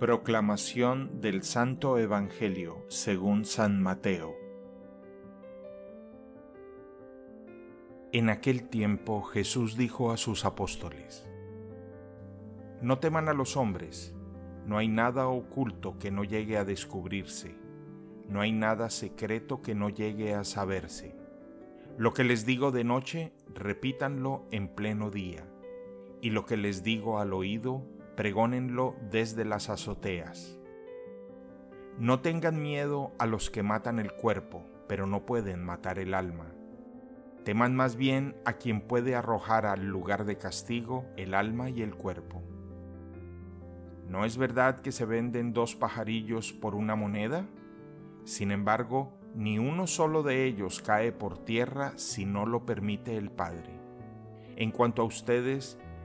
Proclamación del Santo Evangelio según San Mateo. En aquel tiempo Jesús dijo a sus apóstoles, No teman a los hombres, no hay nada oculto que no llegue a descubrirse, no hay nada secreto que no llegue a saberse. Lo que les digo de noche, repítanlo en pleno día, y lo que les digo al oído, pregónenlo desde las azoteas. No tengan miedo a los que matan el cuerpo, pero no pueden matar el alma. Teman más bien a quien puede arrojar al lugar de castigo el alma y el cuerpo. ¿No es verdad que se venden dos pajarillos por una moneda? Sin embargo, ni uno solo de ellos cae por tierra si no lo permite el Padre. En cuanto a ustedes,